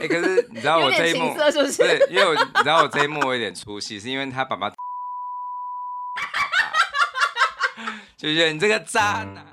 哎、欸，可是你知道我这一幕是不是？对，因为我你知道我这一幕我有点出戏，是因为他爸爸就觉得你这个渣男。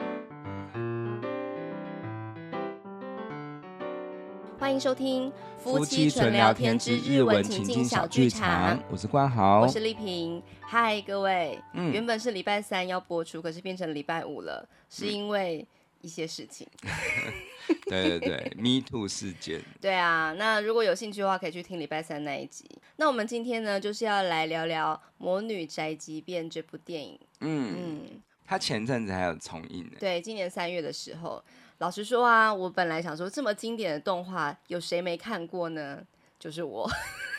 欢迎收听夫妻纯聊天之日文情境小剧场，我是关豪，我是丽萍。嗨，各位，嗯、原本是礼拜三要播出，可是变成礼拜五了，是因为一些事情。对对对，Me Too 事件。对啊，那如果有兴趣的话，可以去听礼拜三那一集。那我们今天呢，就是要来聊聊《魔女宅急便》这部电影。嗯嗯，它前阵子还有重映呢。对，今年三月的时候。老实说啊，我本来想说这么经典的动画，有谁没看过呢？就是我，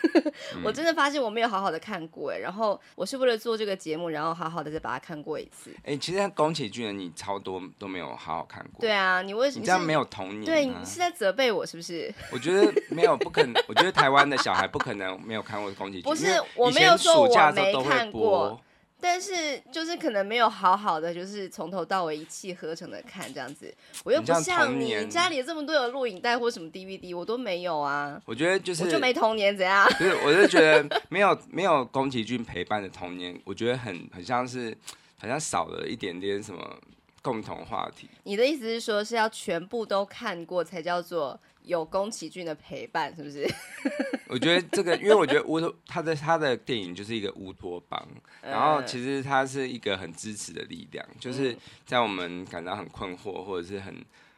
我真的发现我没有好好的看过哎。然后我是为了做这个节目，然后好好的再把它看过一次。哎，其实宫崎骏的你超多都没有好好看过。对啊，你为什么？你这样没有童年啊？对，你是在责备我是不是？我觉得没有，不可能。我觉得台湾的小孩不可能没有看过宫崎骏。不是，我没有说我没看过。但是就是可能没有好好的，就是从头到尾一气呵成的看这样子，我又不像你，你家里有这么多的录影带或什么 DVD，我都没有啊。我觉得就是我就没童年怎样？不是，我就觉得没有没有宫崎骏陪伴的童年，我觉得很很像是好像少了一点点什么共同话题。你的意思是说是要全部都看过才叫做？有宫崎骏的陪伴，是不是？我觉得这个，因为我觉得乌托他的他的电影就是一个乌托邦，然后其实他是一个很支持的力量，就是在我们感到很困惑或者是很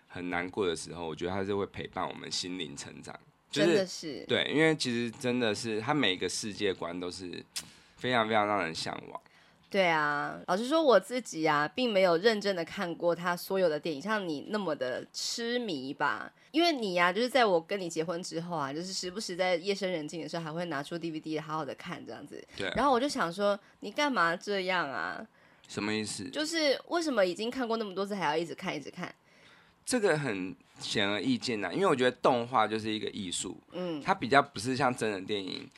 很难过的时候，我觉得他是会陪伴我们心灵成长。就是、真的是对，因为其实真的是他每一个世界观都是非常非常让人向往。对啊，老实说我自己啊，并没有认真的看过他所有的电影，像你那么的痴迷吧。因为你呀、啊，就是在我跟你结婚之后啊，就是时不时在夜深人静的时候，还会拿出 DVD 好好的看这样子。对。然后我就想说，你干嘛这样啊？什么意思？就是为什么已经看过那么多次，还要一直看一直看？这个很显而易见呐，因为我觉得动画就是一个艺术，嗯，它比较不是像真人电影。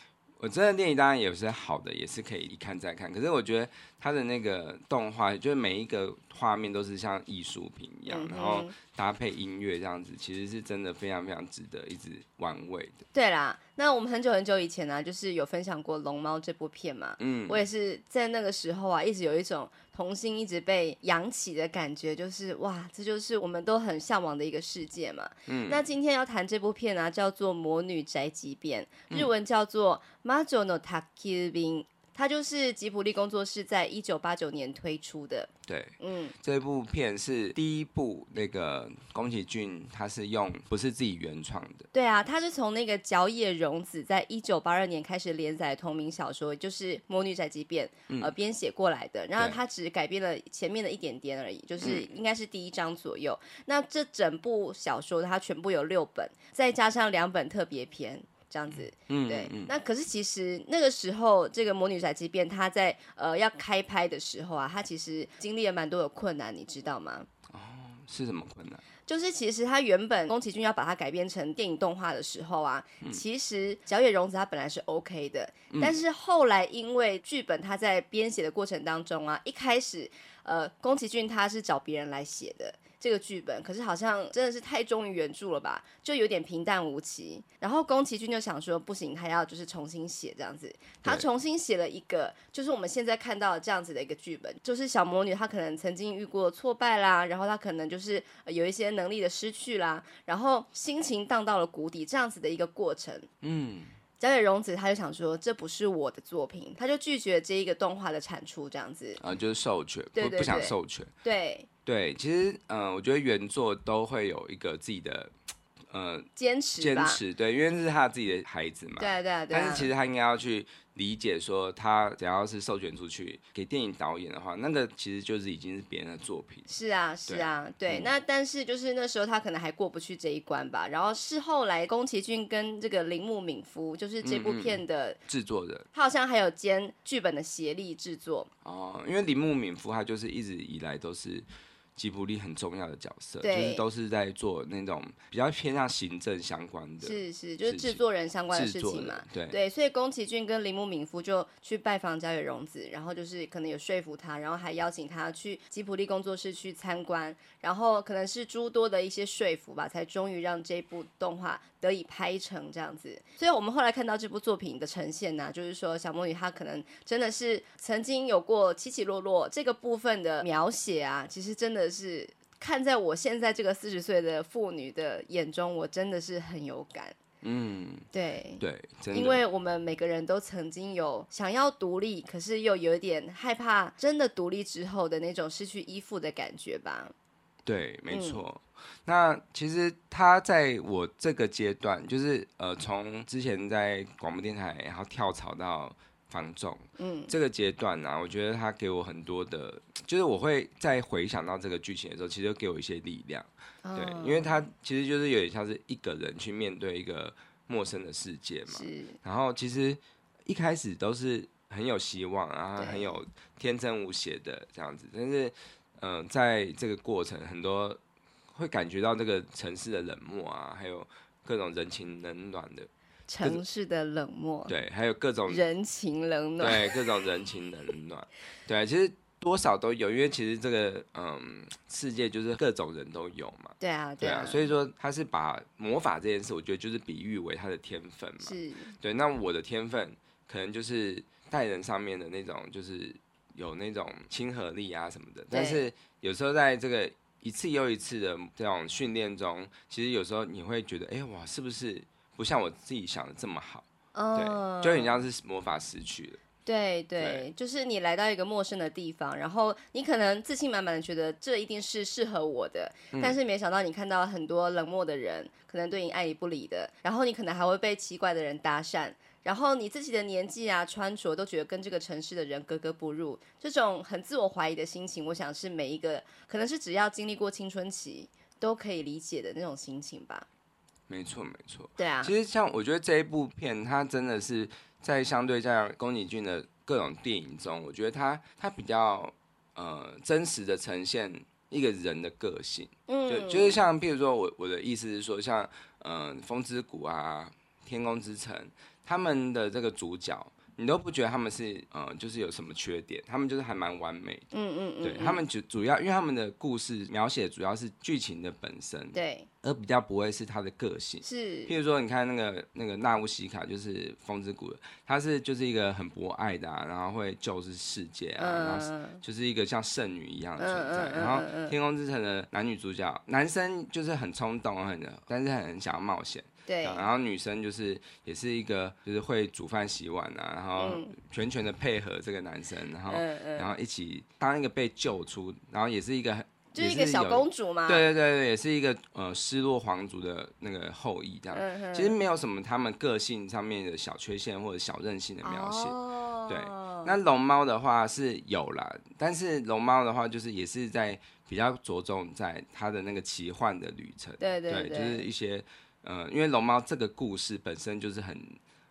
我真的电影当然也是好的，也是可以一看再看。可是我觉得它的那个动画，就是每一个画面都是像艺术品一样，嗯、然后搭配音乐这样子，其实是真的非常非常值得一直玩味的。对啦，那我们很久很久以前呢、啊，就是有分享过《龙猫》这部片嘛。嗯，我也是在那个时候啊，一直有一种童心一直被扬起的感觉，就是哇，这就是我们都很向往的一个世界嘛。嗯，那今天要谈这部片呢、啊，叫做《魔女宅急便》，日文叫做《魔女の宅急便》。它就是吉卜力工作室在一九八九年推出的。对，嗯，这部片是第一部那个宫崎骏，他是用不是自己原创的。对啊，他是从那个角野荣子在一九八二年开始连载同名小说，就是《魔女宅急便》呃编写过来的。然后他只改变了前面的一点点而已，就是应该是第一章左右。那这整部小说它全部有六本，再加上两本特别篇。这样子，嗯，对，嗯、那可是其实那个时候，这个《魔女宅急便》它在呃要开拍的时候啊，它其实经历了蛮多的困难，你知道吗？哦，是什么困难？就是其实它原本宫崎骏要把它改编成电影动画的时候啊，嗯、其实小野荣子他本来是 OK 的，嗯、但是后来因为剧本他在编写的过程当中啊，一开始呃宫崎骏他是找别人来写的。这个剧本可是好像真的是太忠于原著了吧，就有点平淡无奇。然后宫崎骏就想说不行，他要就是重新写这样子。他重新写了一个，就是我们现在看到的这样子的一个剧本，就是小魔女她可能曾经遇过挫败啦，然后她可能就是有一些能力的失去啦，然后心情荡到了谷底这样子的一个过程。嗯，角野荣子他就想说这不是我的作品，他就拒绝这一个动画的产出这样子。啊，就是授权，对对对，不想授权。对。对，其实，嗯、呃，我觉得原作都会有一个自己的，呃，坚持，坚持，对，因为这是他自己的孩子嘛，对对对。但是其实他应该要去理解，说他只要是授权出去给电影导演的话，那个其实就是已经是别人的作品。是啊，是啊，对。嗯、那但是就是那时候他可能还过不去这一关吧。然后是后来宫崎骏跟这个铃木敏夫，就是这部片的制作人，他好像还有兼剧本的协力制作。哦，因为铃木敏夫他就是一直以来都是。吉卜力很重要的角色，对就是都是在做那种比较偏向行政相关的，是是，就是制作人相关的事情嘛。对对，所以宫崎骏跟铃木敏夫就去拜访菅野荣子，然后就是可能有说服他，然后还邀请他去吉卜力工作室去参观，然后可能是诸多的一些说服吧，才终于让这部动画得以拍成这样子。所以我们后来看到这部作品的呈现呢、啊，就是说小魔女她可能真的是曾经有过起起落落这个部分的描写啊，其实真的是看在我现在这个四十岁的妇女的眼中，我真的是很有感。嗯，对对，因为我们每个人都曾经有想要独立，可是又有一点害怕真的独立之后的那种失去依附的感觉吧。对，没错。嗯、那其实他在我这个阶段，就是呃，从之前在广播电台，然后跳槽到房仲，嗯，这个阶段呢、啊，我觉得他给我很多的，就是我会在回想到这个剧情的时候，其实就给我一些力量。哦、对，因为他其实就是有点像是一个人去面对一个陌生的世界嘛。是。然后其实一开始都是很有希望，然后很有天真无邪的这样子，但是。嗯、呃，在这个过程，很多会感觉到这个城市的冷漠啊，还有各种人情冷暖的城市的冷漠，对，还有各种人情冷暖，对，各种人情冷暖，对，其实多少都有，因为其实这个嗯世界就是各种人都有嘛，对啊，对啊，所以说他是把魔法这件事，我觉得就是比喻为他的天分嘛，是，对，那我的天分可能就是待人上面的那种，就是。有那种亲和力啊什么的，但是有时候在这个一次又一次的这种训练中，其实有时候你会觉得，哎、欸、哇，是不是不像我自己想的这么好？嗯、对，就很像是魔法失去了。对对，对就是你来到一个陌生的地方，然后你可能自信满满的觉得这一定是适合我的，嗯、但是没想到你看到很多冷漠的人，可能对你爱理不理的，然后你可能还会被奇怪的人搭讪。然后你自己的年纪啊、穿着都觉得跟这个城市的人格格不入，这种很自我怀疑的心情，我想是每一个可能是只要经历过青春期都可以理解的那种心情吧。没错，没错。对啊。其实像我觉得这一部片，它真的是在相对在宫崎骏的各种电影中，我觉得它它比较呃真实的呈现一个人的个性。嗯。就就是像，譬如说我我的意思是说，像嗯、呃《风之谷》啊，《天空之城》。他们的这个主角，你都不觉得他们是呃，就是有什么缺点，他们就是还蛮完美的。嗯嗯嗯。对他们主主要，因为他们的故事描写主要是剧情的本身。对。而比较不会是他的个性。是。譬如说，你看那个那个纳乌西卡，就是风之谷的，他是就是一个很博爱的啊，然后会救世世界啊，嗯、然后就是一个像圣女一样的存在。然后天空之城的男女主角，男生就是很冲动很的，但是很想要冒险。对，然后女生就是也是一个，就是会煮饭洗碗啊，然后全权的配合这个男生，然后然后一起当一个被救出，然后也是一个，就是一个小公主嘛。对对对对，也是一个呃失落皇族的那个后裔这样。其实没有什么他们个性上面的小缺陷或者小任性的描写。对，那龙猫的话是有啦，但是龙猫的话就是也是在比较着重在它的那个奇幻的旅程。对对对，就是一些。嗯、呃，因为龙猫这个故事本身就是很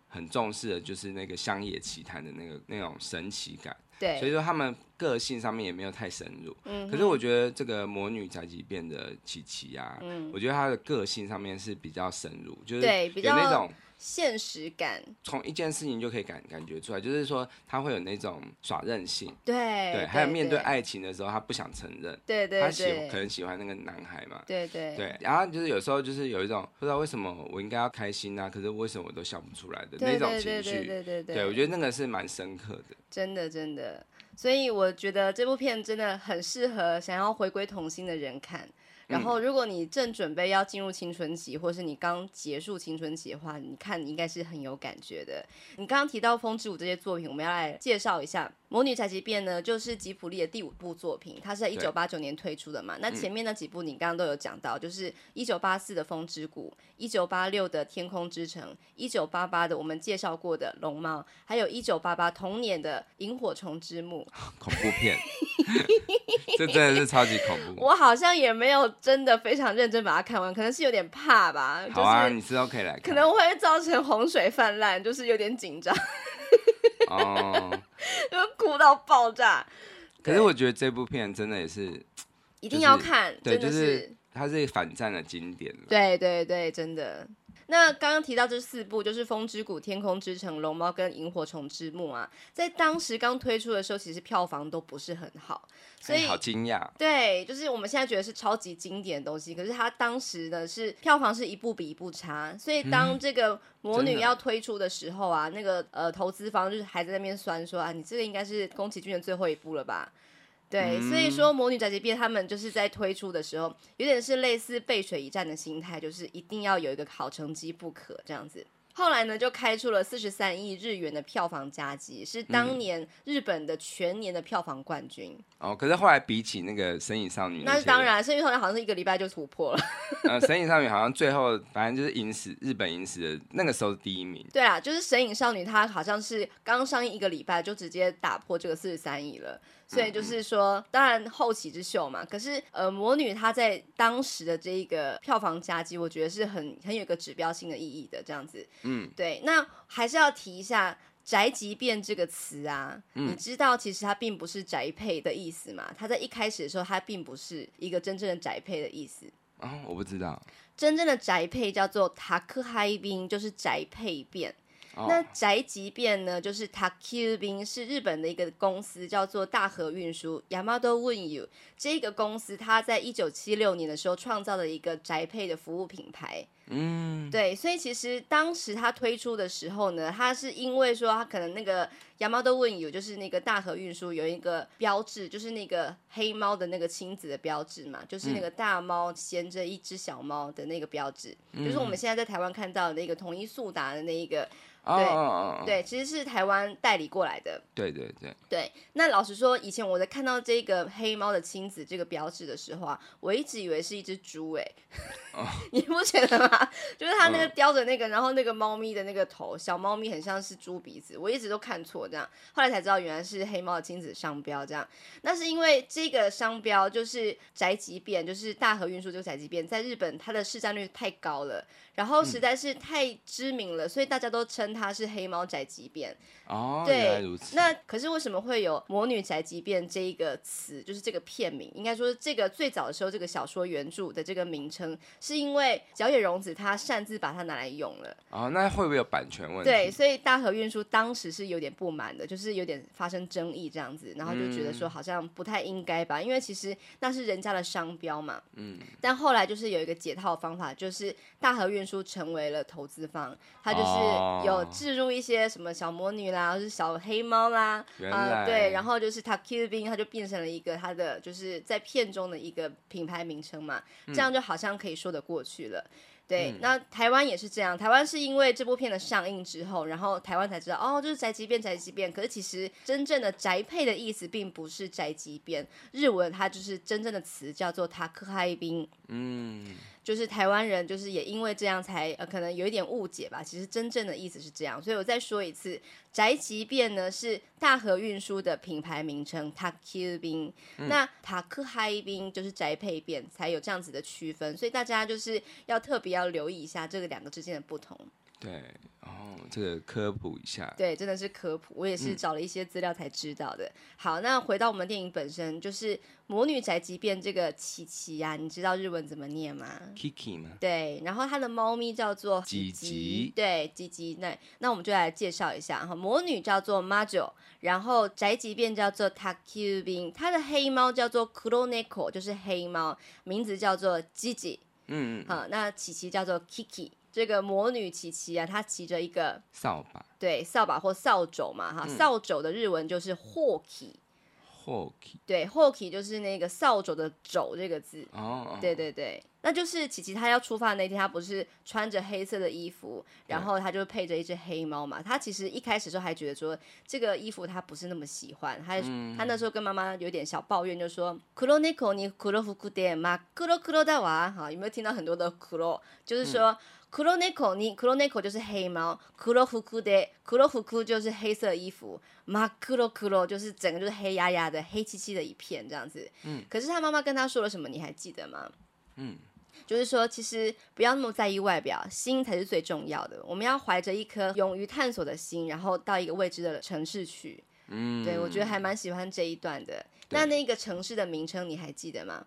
很重视的，就是那个乡野奇谈的那个那种神奇感。对，所以说他们个性上面也没有太深入。嗯。可是我觉得这个魔女宅急便的琪琪啊，嗯，我觉得她的个性上面是比较深入，就是有那种。现实感，从一件事情就可以感感觉出来，就是说他会有那种耍任性，对对，还有面对爱情的时候，他不想承认，对对，他喜可能喜欢那个男孩嘛，对对。对，然后就是有时候就是有一种不知道为什么我应该要开心啊，可是为什么我都笑不出来的那种情绪，对对对。对，我觉得那个是蛮深刻的，真的真的，所以我觉得这部片真的很适合想要回归童心的人看。然后，如果你正准备要进入青春期，或是你刚结束青春期的话，你看你应该是很有感觉的。你刚刚提到《风之舞》这些作品，我们要来介绍一下。《魔女宅急便》呢，就是吉卜力的第五部作品，它是在一九八九年推出的嘛。那前面那几部你刚刚都有讲到，就是一九八四的《风之谷》，一九八六的《天空之城》，一九八八的我们介绍过的《龙猫》，还有一九八八同年的《萤火虫之墓 》。恐怖片，这真的是超级恐怖。我好像也没有真的非常认真把它看完，可能是有点怕吧。好啊，你知道可以来看。可能会造成洪水泛滥，就是有点紧张。哦，就 哭到爆炸。可是我觉得这部片真的也是，一定要看，就是、真的是，就是它是反战的经典。对对对，真的。那刚刚提到这四部，就是《风之谷》《天空之城》《龙猫》跟《萤火虫之墓》啊，在当时刚推出的时候，其实票房都不是很好，所以、哎、好惊讶。对，就是我们现在觉得是超级经典的东西，可是它当时呢是票房是一部比一部差，所以当这个魔女要推出的时候啊，嗯、那个呃投资方就是还在那边酸说啊，你这个应该是宫崎骏的最后一部了吧？对，所以说《魔女宅急便》他们就是在推出的时候，有点是类似背水一战的心态，就是一定要有一个好成绩不可这样子。后来呢，就开出了四十三亿日元的票房佳绩，是当年日本的全年的票房冠军。哦，可是后来比起那个《神隐少女》，那是当然，《神隐少女》好像是一个礼拜就突破了。呃，《神隐少女》好像最后反正就是影史日本影史的那个时候是第一名。对啊，就是《神隐少女》，她好像是刚上映一个礼拜就直接打破这个四十三亿了。所以就是说，嗯、当然后起之秀嘛。可是呃，魔女她在当时的这一个票房佳绩，我觉得是很很有一个指标性的意义的这样子。嗯，对。那还是要提一下“宅急便”这个词啊，嗯、你知道其实它并不是宅配的意思嘛？它在一开始的时候，它并不是一个真正的宅配的意思。哦，我不知道。真正的宅配叫做“塔克嗨宾”，就是宅配便。那宅急便呢，就是 Takyubin 是日本的一个公司，叫做大和运输 Yamato Unyu 这个公司，它在一九七六年的时候创造了一个宅配的服务品牌。嗯，对，所以其实当时它推出的时候呢，它是因为说它可能那个 Yamato Unyu 就是那个大和运输有一个标志，就是那个黑猫的那个亲子的标志嘛，就是那个大猫衔着一只小猫的那个标志，嗯、就是我们现在在台湾看到的那个统一速达的那一个。对、oh, 对，其实是台湾代理过来的。对对对对。那老实说，以前我在看到这个黑猫的亲子这个标志的时候啊，我一直以为是一只猪哎。Oh. 你不觉得吗？就是它那个叼着那个，然后那个猫咪的那个头，小猫咪很像是猪鼻子，我一直都看错这样。后来才知道原来是黑猫的亲子商标这样。那是因为这个商标就是宅急便，就是大和运输这个宅急便，在日本它的市占率太高了。然后实在是太知名了，嗯、所以大家都称它是黑猫宅急便。哦，对。那可是为什么会有魔女宅急便这一个词，就是这个片名？应该说这个最早的时候，这个小说原著的这个名称，是因为角野荣子他擅自把它拿来用了。哦，那会不会有版权问题？对，所以大和运输当时是有点不满的，就是有点发生争议这样子，然后就觉得说好像不太应该吧，嗯、因为其实那是人家的商标嘛。嗯。但后来就是有一个解套方法，就是大和运。输成为了投资方，他就是有置入一些什么小魔女啦，或是小黑猫啦，啊、呃，对，然后就是 Takyubin，他就变成了一个他的就是在片中的一个品牌名称嘛，这样就好像可以说得过去了。嗯、对，那台湾也是这样，台湾是因为这部片的上映之后，然后台湾才知道哦，就是宅急便，宅急便。可是其实真正的宅配的意思并不是宅急便，日文它就是真正的词叫做タクハイ便。嗯。 就是台湾人，就是也因为这样才呃，可能有一点误解吧。其实真正的意思是这样，所以我再说一次，宅急便呢是大和运输的品牌名称，Takyubin。嗯、那塔克嗨宾就是宅配便，才有这样子的区分。所以大家就是要特别要留意一下这个两个之间的不同。对，这个科普一下。对，真的是科普，我也是找了一些资料才知道的。嗯、好，那回到我们电影本身，就是《魔女宅急便》这个琪琪呀，你知道日文怎么念吗？Kiki 吗？对，然后它的猫咪叫做吉吉，对，吉吉。那那我们就来介绍一下哈，魔女叫做 Majo，然后宅急便叫做 Takyubin，它的黑猫叫做 Kuroneko，就是黑猫，名字叫做吉吉。嗯嗯。好，那琪琪叫做 Kiki。这个魔女琪琪啊，她骑着一个扫把，对，扫把或扫帚嘛，哈，扫帚的日文就是ホウキ，ホウキ，对，ホウキ就是那个扫帚的帚这个字，哦，对对对，那就是琪琪她要出发的那天，她不是穿着黑色的衣服，然后她就配着一只黑猫嘛，她其实一开始时候还觉得说这个衣服她不是那么喜欢，她她那时候跟妈妈有点小抱怨，就说黒猫に黒服で真っ黒黒だわ，哈，有没有听到很多的黒，就是说。 黒猫に黒猫就是黑猫，黒服で黒服就是黑色衣服，真っ黒黒就是整个就是黑压压的黑漆漆的一片这样子。嗯，可是他妈妈跟他说了什么？你还记得吗？嗯，就是说其实不要那么在意外表，心才是最重要的。我们要怀着一颗勇于探索的心，然后到一个未知的城市去。嗯，对，我觉得还蛮喜欢这一段的。对那那个城市的名称你还记得吗？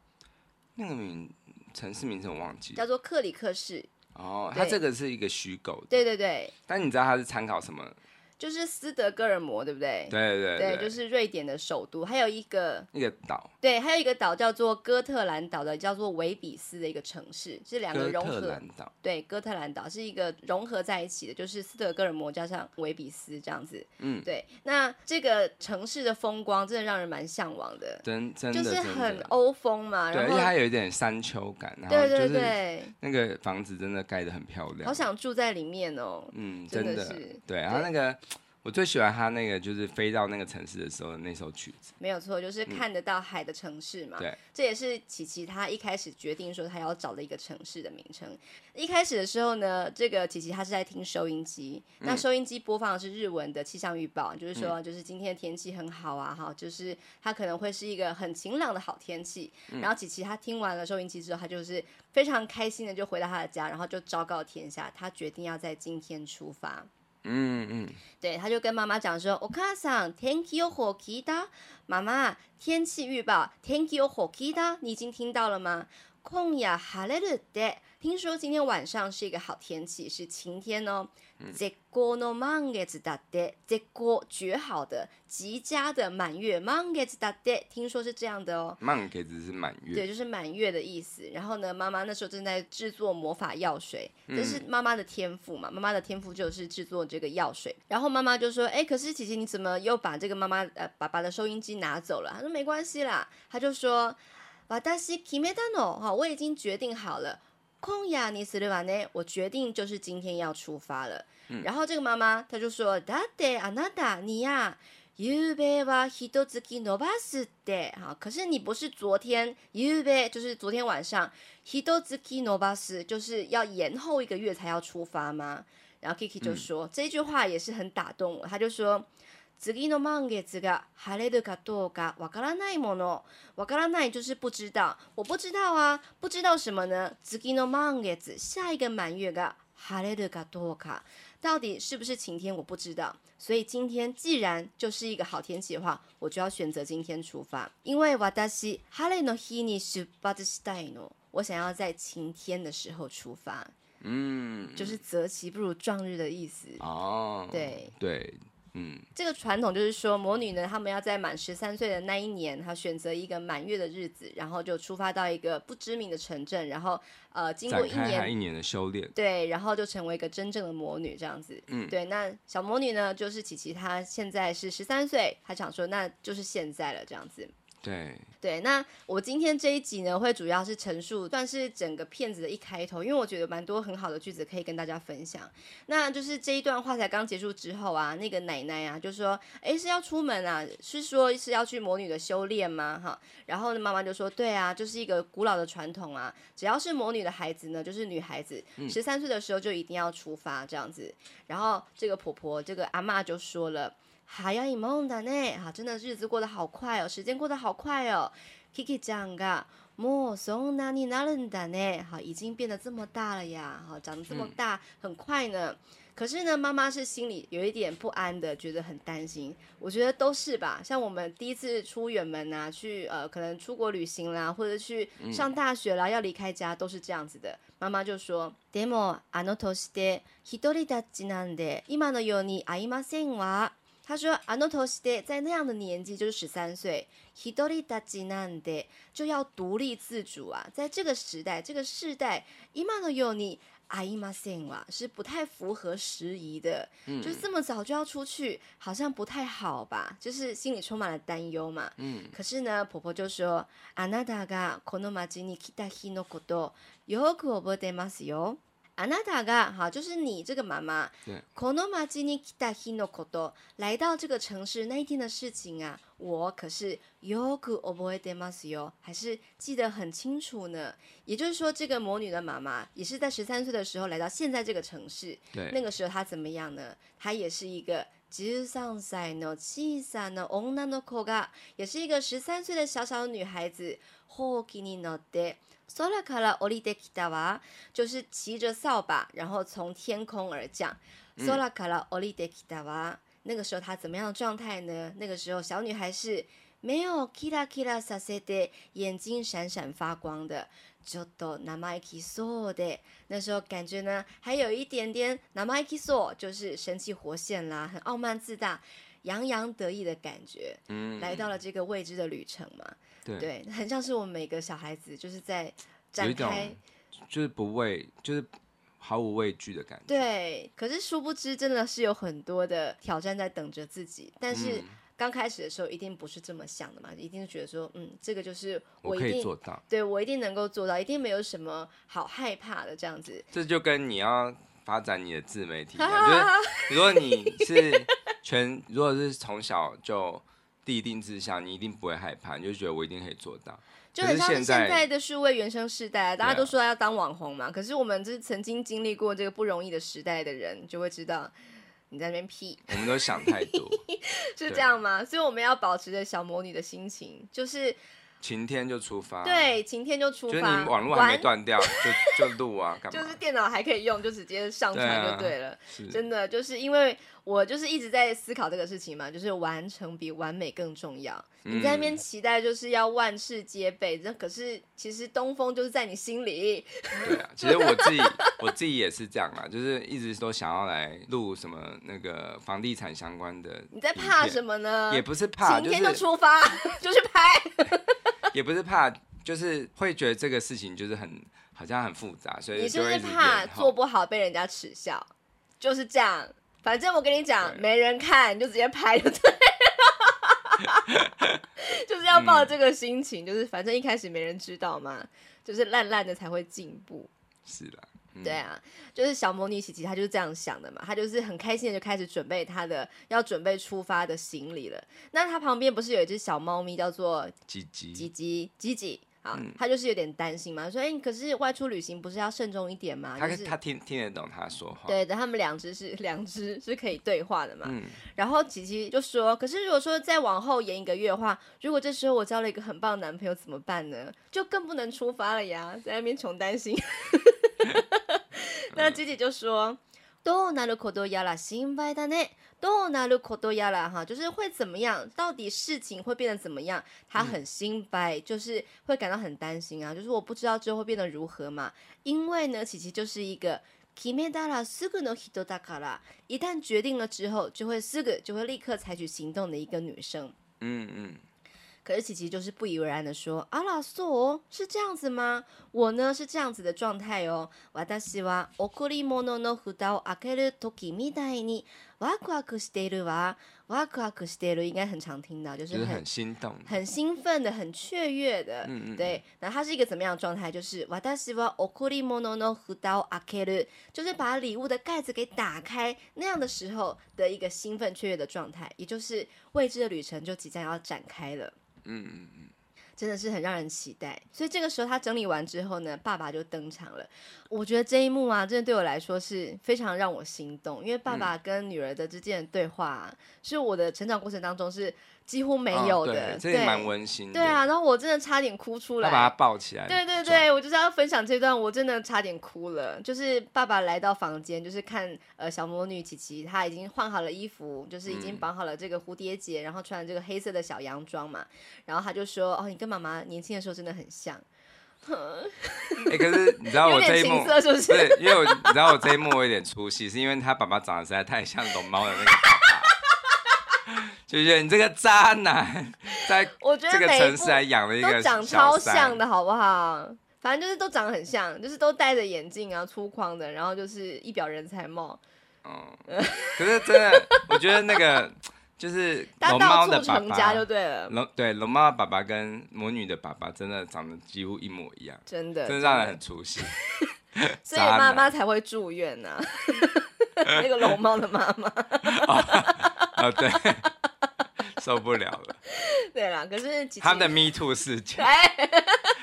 那个名城市名称我忘记了，叫做克里克市。 哦，它这个是一个虚构的。对对对。但你知道它是参考什么？就是斯德哥尔摩，对不对？对对对，对，就是瑞典的首都，还有一个一个岛，对，还有一个岛叫做哥特兰岛的，叫做维比斯的一个城市，是两个融合。哥特兰岛，对，哥特兰岛是一个融合在一起的，就是斯德哥尔摩加上维比斯这样子。嗯，对。那这个城市的风光真的让人蛮向往的，真真的就是很欧风嘛，对，然后而且它有一点山丘感，然后对对对，那个房子真的盖得很漂亮，好想住在里面哦。嗯，真的是，对，然后那个。我最喜欢他那个，就是飞到那个城市的时候的那首曲子。没有错，就是看得到海的城市嘛。嗯、对，这也是琪琪他一开始决定说他要找的一个城市的名称。一开始的时候呢，这个琪琪他是在听收音机，嗯、那收音机播放的是日文的气象预报，就是说就是今天天气很好啊，哈，就是它可能会是一个很晴朗的好天气。嗯、然后琪琪他听完了收音机之后，他就是非常开心的就回到他的家，然后就昭告天下，他决定要在今天出发。嗯嗯，对，他就跟妈妈讲说：“お母さん、天気予报闻いた？妈妈，天气预报，天気予报闻いた？你已经听到了吗？今夜晴れるって。听说今天晚上是一个好天气，是晴天哦。” 绝好の满月だって，绝好绝好的、极佳的满月，满月だって，听说是这样的哦。满月是满月，对，就是满月的意思。然后呢，妈妈那时候正在制作魔法药水，这是妈妈的天赋嘛？妈妈的天赋就是制作这个药水。然后妈妈就说：“哎，可是琪琪，你怎么又把这个妈妈呃爸爸的收音机拿走了？”他说：“没关系啦。”他就说：“私决めたの，哈，我已经决定好了。” 今夜にするわね，我决定就是今天要出发了。嗯、然后这个妈妈她就说：“だってあなた你呀，ゆうべはひと月延ばすって。好，可是你不是昨天ゆうべ就是昨天晚上ひと月延ばす就是要延后一个月才要出发吗？”然后 Kiki 就说、嗯、这句话也是很打动我，他就说。 次の满月が晴れるかどうかわからないもの。わからない就是不知道，我不知道啊，不知道什么呢？次の满月，下一个满月が晴れるかどうか，到底是不是晴天？我不知道。所以今天既然就是一个好天气的话，我就要选择今天出发，因为私晴れの日に出発したいの。我想要在晴天的时候出发。嗯，就是择期不如撞日的意思。哦，对对。 嗯，这个传统就是说，魔女呢，她们要在满十三岁的那一年，她选择一个满月的日子，然后就出发到一个不知名的城镇，然后呃，经过一年一年的修炼，对，然后就成为一个真正的魔女这样子。嗯，对，那小魔女呢，就是琪琪，她现在是十三岁，她想说，那就是现在了这样子。对对，那我今天这一集呢，会主要是陈述，算是整个片子的一开头，因为我觉得蛮多很好的句子可以跟大家分享。那就是这一段话才刚结束之后啊，那个奶奶啊就说：“哎，是要出门啊？是说是要去魔女的修炼吗？”哈，然后呢，妈妈就说：“对啊，就是一个古老的传统啊，只要是魔女的孩子呢，就是女孩子，十三岁的时候就一定要出发这样子。”然后这个婆婆，这个阿妈就说了。早いもんだね，好，真的日子过得好快哦，时间过得好快哦。キキちゃんがもうそんなになるんだね，好，已经变得这么大了呀，好，长得这么大，嗯、很快呢。可是呢，妈妈是心里有一点不安的，觉得很担心。我觉得都是吧，像我们第一次出远门啊，去呃，可能出国旅行啦，或者去上大学啦，嗯、要离开家，都是这样子的。妈妈就说：“でもあの年で一人立ちなんで今のように会いませんわ。” 他说：“あの年で在那样的年纪，就是十三岁，一人立ちなんで就要独立自主啊。在这个时代，这个世代，今のように会いませんわ，是不太符合时宜的。嗯，就这么早就要出去，好像不太好吧？就是心里充满了担忧嘛。嗯，可是呢，婆婆就说：あなたがこの町に来た日のこと、よく覚えてますよ。” あなたが哈，就是你这个妈妈。对。この町に来た日のこと，来到这个城市那一天的事情啊，我可是よく覚えてますよ，还是记得很清楚呢。也就是说，这个魔女的妈妈也是在十三岁的时候来到现在这个城市。对。那个时候她怎么样呢？她也是一个十三歳の小さな女の子が，也是一个十三岁的小小的女孩子。ほうきに乗って。 空から降りてきたわ，就是骑着扫把，然后从天空而降。空から降りてきたわ，那个时候她怎么样的状态呢？那个时候小女孩是 没有 kira kira させて眼睛闪闪发光的，ちょっと生意気そうで，那时候感觉呢，还有一点点生意気そう，就是神气活现啦，很傲慢自大、洋洋得意的感觉。嗯，来到了这个未知的旅程嘛， 对，对，很像是我们每个小孩子就是在展开，就是不畏，就是。毫无畏惧的感觉。对，可是殊不知，真的是有很多的挑战在等着自己。但是刚开始的时候，一定不是这么想的嘛，一定是觉得说，嗯，这个就是我，一定我可以做到，对我一定能够做到，一定没有什么好害怕的这样子。这就跟你要发展你的自媒体一样，就是如果你是全，如果是从小就立定志向，你一定不会害怕，你就觉得我一定可以做到。就很像是现在的数位原生世代，啊，大家都说要当网红嘛。可是我们就是曾经经历过这个不容易的时代的人，就会知道你在那边屁。我们都想太多，是这样吗？所以我们要保持着小魔女的心情，就是。晴天就出发，对，晴天就出发，就是你网络还没断掉，就就录啊，干嘛？就是电脑还可以用，就直接上传就对了。对啊，真的，就是因为我就是一直在思考这个事情嘛，就是完成比完美更重要。嗯、你在那边期待就是要万事皆备，这可是其实东风就是在你心里。对啊，其实我自己 我自己也是这样啊，就是一直都想要来录什么那个房地产相关的。你在怕什么呢？也不是怕，晴天就出发，就去拍。也不是怕，就是会觉得这个事情就是很好像很复杂，所以你是不是怕做不好被人家耻笑？就是这样，反正我跟你讲，没人看，你就直接拍就对，就是要抱这个心情，嗯、就是反正一开始没人知道嘛，就是烂烂的才会进步。是的。嗯、对啊，就是小魔女琪琪，她就是这样想的嘛，她就是很开心的就开始准备她的要准备出发的行李了。那她旁边不是有一只小猫咪叫做吉吉吉吉吉吉啊，她就是有点担心嘛，说哎，可是外出旅行不是要慎重一点吗？她、就是她听听得懂她说话，对的，他们两只是两只是可以对话的嘛。嗯、然后吉吉就说，可是如果说再往后延一个月的话，如果这时候我交了一个很棒的男朋友怎么办呢？就更不能出发了呀，在那边穷担心。那吉吉就说：“どうなることやら心配だね。どうなることやら哈，就是会怎么样？到底事情会变得怎么样？他很心配，就是会感到很担心啊。就是我不知道之后会变得如何嘛。因为呢，琪琪就是一个决めたらすぐの人だから，一旦决定了之后，就会すぐ就会立刻采取行动的一个女生。嗯嗯。” 可是琪琪就是不以为然的说：“阿拉索是这样子吗？我呢是这样子的状态哦。私は赠り物の盖を开ける时みたいにワクワクしてるわ。ワクワクしてる应该很常听到，就是很，就是很心动、很兴奋的、很雀跃的。嗯嗯，对。那它是一个怎么样的状态？就是私は赠り物の盖を开ける，就是把礼物的盖子给打开那样的时候的一个兴奋雀跃的状态，也就是未知的旅程就即将要展开了。” 嗯嗯嗯，真的是很让人期待。所以这个时候他整理完之后呢，爸爸就登场了。我觉得这一幕啊，真的对我来说是非常让我心动，因为爸爸跟女儿的之间的对话啊，是我的成长过程当中是。几乎没有的，这也蛮温馨的。对啊，然后我真的差点哭出来。他把他抱起来。对对对，我就是要分享这段，我真的差点哭了。就是爸爸来到房间，就是看呃小魔女琪琪，她已经换好了衣服，就是已经绑好了这个蝴蝶结，嗯、然后穿了这个黑色的小洋装嘛。然后他就说：“哦，你跟妈妈年轻的时候真的很像。”哎、欸，可是你知道我这一幕是不是？对，因为我你知道我这一幕我有点出戏，是因为他爸爸长得实在太像龙猫的那个。就是你这个渣男，在这个城市还养了一个都长超像的好不好？反正就是都长得很像，就是都戴着眼镜啊，粗犷的，然后就是一表人才貌。嗯，可是真的，我觉得那个就是 龙猫的爸爸就对了。龙对龙猫的爸爸跟魔女的爸爸真的长得几乎一模一样，真的，真的让人很出戏。所以妈妈才会住院呐、啊，那个龙猫的妈妈。啊，对。受不了了，对啦，可是他们的 Me Too 事件，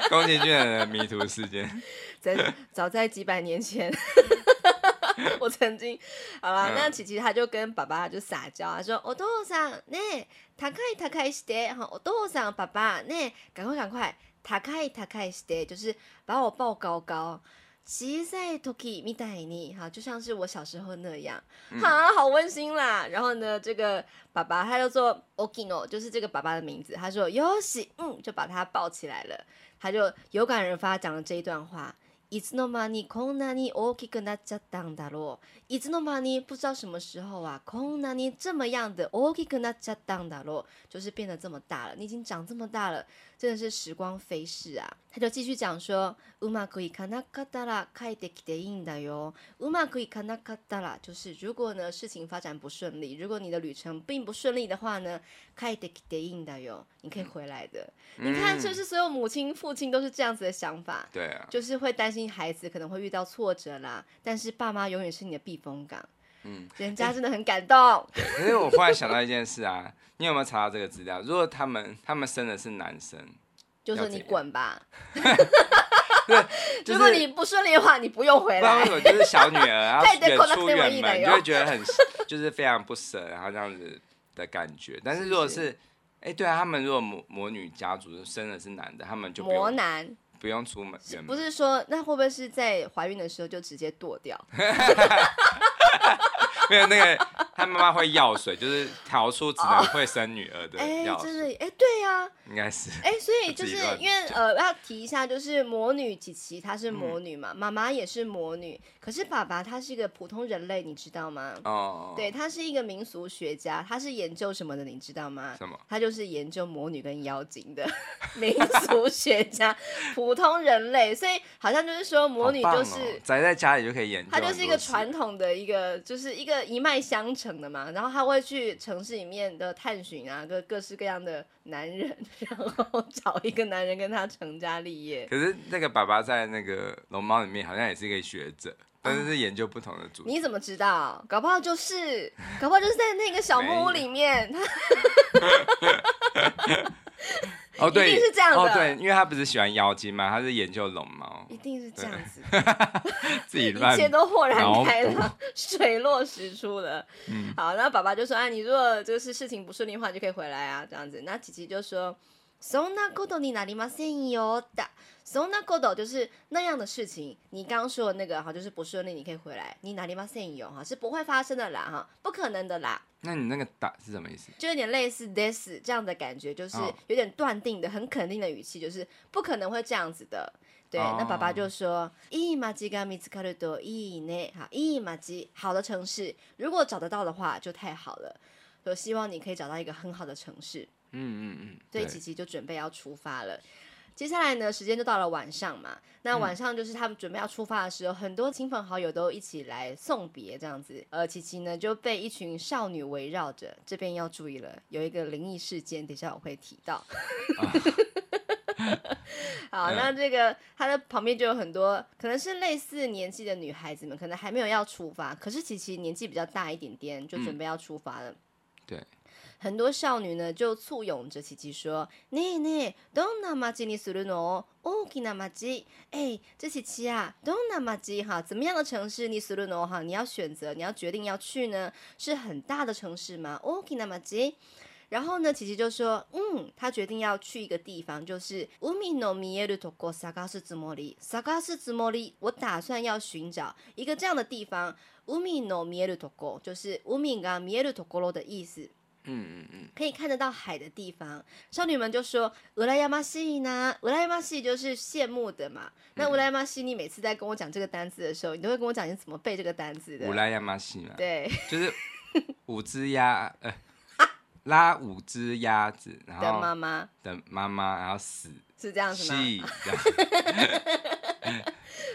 宫崎骏的 Me Too 事件，在早在几百年前，我曾经，好了，嗯、那琪琪他就跟爸爸就撒娇，他说：“お父さんね，高い高いして，哈，お父さん爸爸呢，赶快赶快，高い高いして，就是把我抱高高。” 小さい时みたいに，哈，就像是我小时候那样，哈、嗯，好温馨啦。然后呢，这个爸爸他叫做 Okino，就是这个爸爸的名字。他说よし，嗯，就把他抱起来了。他就有感而发讲了这一段话。いつの间にこんなに大きくなっちゃったんだろう。いつの间に不知道什么时候啊，こんなに这么样的大きくなっちゃったんだろう，就是变得这么大了，你已经长这么大了， 真的是时光飞逝啊。他就继续讲说，うまくいかなかったら帰ってきていいんだよ。うまくいかなかったら，就是如果呢事情发展不顺利，如果你的旅程并不顺利的话呢，帰ってきていいんだよ，你可以回来的。嗯、你看，是不是所有母亲、父亲都是这样子的想法？对啊，就是会担心孩子可能会遇到挫折啦，但是爸妈永远是你的避风港。 嗯，人家真的很感动。欸、可是我忽然想到一件事啊，你有没有查到这个资料？如果他们他们生的是男生？就说你滚吧。对，就是、如果你不顺利的话，你不用回来。为什么就是小女儿，然后远出远门，你就会觉得很，就是非常不舍，然后这样子的感觉。但是如果是，哎、欸，对啊，他们如果魔魔女家族生的是男的，他们就不用魔男不用出门。不是说那会不会是在怀孕的时候就直接剁掉？没有那个，他妈妈会药水，就是调出只能会生女儿的药水。哎、欸，真的，哎、欸，对呀、啊，应该是。哎、欸，所以 就是因为呃，要提一下，就是魔女琪琪她是魔女嘛，妈、嗯、妈也是魔女，可是爸爸他是一个普通人类，你知道吗？哦。对，他是一个民俗学家，他是研究什么的，你知道吗？什么？他就是研究魔女跟妖精的 民俗学家，普通人类，所以好像就是说魔女就是、哦、宅在家里就可以研究，他就是一个传统的一个，就是一个。一脉相承的嘛，然后他会去城市里面的探寻啊，各各式各样的男人，然后找一个男人跟他成家立业。可是那个爸爸在那个龙猫里面好像也是一个学者，但是是研究不同的主题。你怎么知道？搞不好就是，搞不好就是在那个小木屋里面。哦，对，一定是这样的。哦，对，因为他不是喜欢妖精嘛，他是研究龙猫。一定是这样子，自己乱，一切都豁然开朗，水落石出了。嗯，好，然后爸爸就说：“啊，你如果就是事情不顺利的话，就可以回来啊，这样子。”那琪琪就说。そんなことになりませんよ的， そんなこと就是那样的事情。你刚刚说的那个哈，就是不顺利，你可以回来。你なりませんよ哈，是不会发生的啦哈，不可能的啦。那你那个打是什么意思？就有点类似 this 这样的感觉，就是有点断定的、很肯定的语气，就是不可能会这样子的。对，那爸爸就说：いい街が见つかるといいね。好，いい街，好的城市，如果找得到的话就太好了。我希望你可以找到一个很好的城市。嗯嗯嗯，所以琪琪就准备要出发了。 接下来呢，时间就到了晚上嘛。那晚上就是他们准备要出发的时候，嗯、很多亲朋好友都一起来送别，这样子。呃，琪琪呢就被一群少女围绕着。这边要注意了，有一个灵异事件，等一下我会提到。好，那这个他的旁边就有很多可能是类似年纪的女孩子们，可能还没有要出发，可是琪琪年纪比较大一点点，就准备要出发了。很多少女呢就簇拥着琪琪说：“ねえねえ，どんな街にするの？大きな街。哎，这琪琪啊，どんな街哈？怎么样的城市你するの哈？你要选择，你要决定要去呢？是很大的城市吗？大きな街。然后呢，琪琪就说：嗯，他决定要去一个地方，就是海の见えるとこ探すつもり。探すつもり，我打算要寻找一个这样的地方。海の见えるとこ，就是海が见えるところ的意思。” 嗯嗯嗯，可以看得到海的地方，少女们就说“うらやましいな”，“うらやましい”就是羡慕的嘛。那“うらやましい”，你每次在跟我讲这个单词的时候，你都会跟我讲你怎么背这个单词的。“うらやましい”嘛，对，就是五只鸭，呃，拉五只鸭子，然后的妈妈的妈妈，然后死是这样子吗？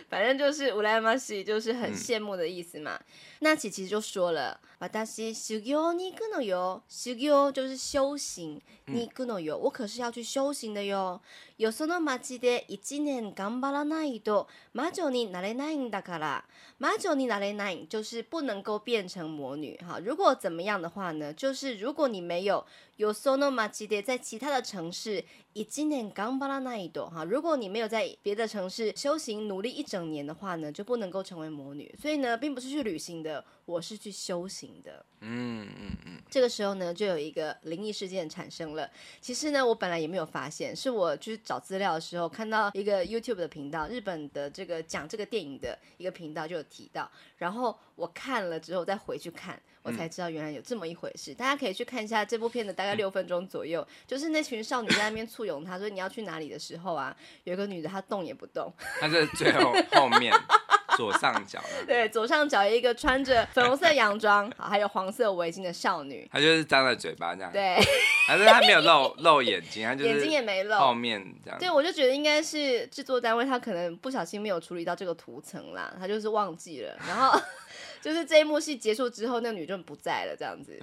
反正就是“うらやましい”，就是很羡慕的意思嘛。嗯、那琪琪就说了。私修行に行くのよ。修行就是修行，に行くのよ。我可是要去修行的哟。 よその町で一年顽张らないと魔女になれないんだから。魔女になれない就是不能够变成魔女哈。如果怎么样的话呢？就是如果你没有よその町で在其他的城市一年顽张らないと哈，如果你没有在别的城市修行努力一整年的话呢，就不能够成为魔女。所以呢，并不是去旅行的。 我是去修行的，嗯嗯嗯。这个时候呢，就有一个灵异事件产生了。其实呢，我本来也没有发现，是我去找资料的时候看到一个 YouTube 的频道，日本的这个讲这个电影的一个频道就有提到，然后我看了之后再回去看，我才知道原来有这么一回事。嗯、大家可以去看一下这部片的大概六分钟左右，嗯、就是那群少女在那边簇拥他说你要去哪里的时候啊，有一个女的她动也不动，她在最后后面。左上角，对，左上角一个穿着粉红色洋装，还有黄色围巾的少女，她就是张着嘴巴这样，对，还是她没有露露眼睛，她就是眼睛也没露，后面这样，对，我就觉得应该是制作单位他可能不小心没有处理到这个图层啦，他就是忘记了，然后 就是这一幕戏结束之后，那个女就不在了，这样子，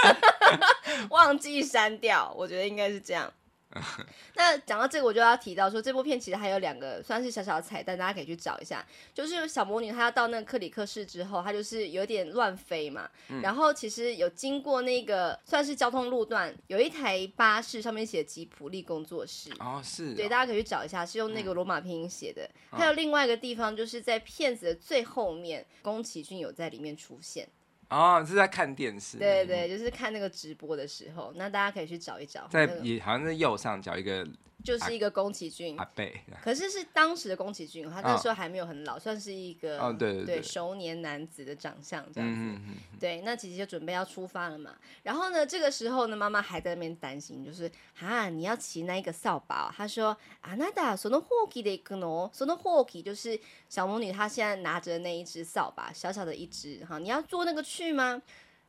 忘记删掉，我觉得应该是这样。那讲到这个，我就要提到说，这部片其实还有两个算是小小的彩蛋，大家可以去找一下。就是小魔女她要到那个克里克市之后，她就是有点乱飞嘛。嗯、然后其实有经过那个算是交通路段，有一台巴士上面写吉普力工作室。哦，是哦。对，大家可以去找一下，是用那个罗马拼音写的。嗯、还有另外一个地方，就是在片子的最后面，宫崎骏有在里面出现。哦，是在看电视。对对，就是看那个直播的时候，那大家可以去找一找。在也好像在右上角一个。就是一个宫崎骏，阿伯，可是是当时的宫崎骏，他那时候还没有很老，算是一个哦，对对对，熟年男子的长相这样子。对，那琪琪就准备要出发了嘛。然后呢，这个时候呢，妈妈还在那边担心，就是啊，你要骑那一个扫把。他说啊，那达そのほうきで行くの？そのほうき就是小魔女她现在拿着那一只扫把，小小的一只哈，你要坐那个去吗？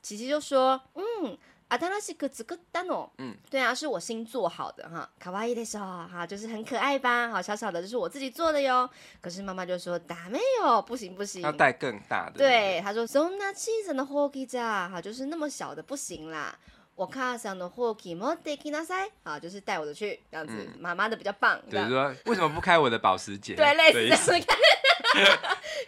琪琪就说嗯。 啊，他那是个这个蛋哦，嗯，对啊，是我新做好的。哈，卡哇伊的。时候哈，就是很可爱吧，好小小的，就是我自己做的。哟。可是妈妈就说打没有，不行不行，要带更大的。对，他说送那七层的。火机架哈，就是那么小的。不行啦。我卡上的。火机莫得给那塞，好，就是带我的。去这样子，妈妈的。比较棒。对，说为什么不开我的。保时捷？对，类似。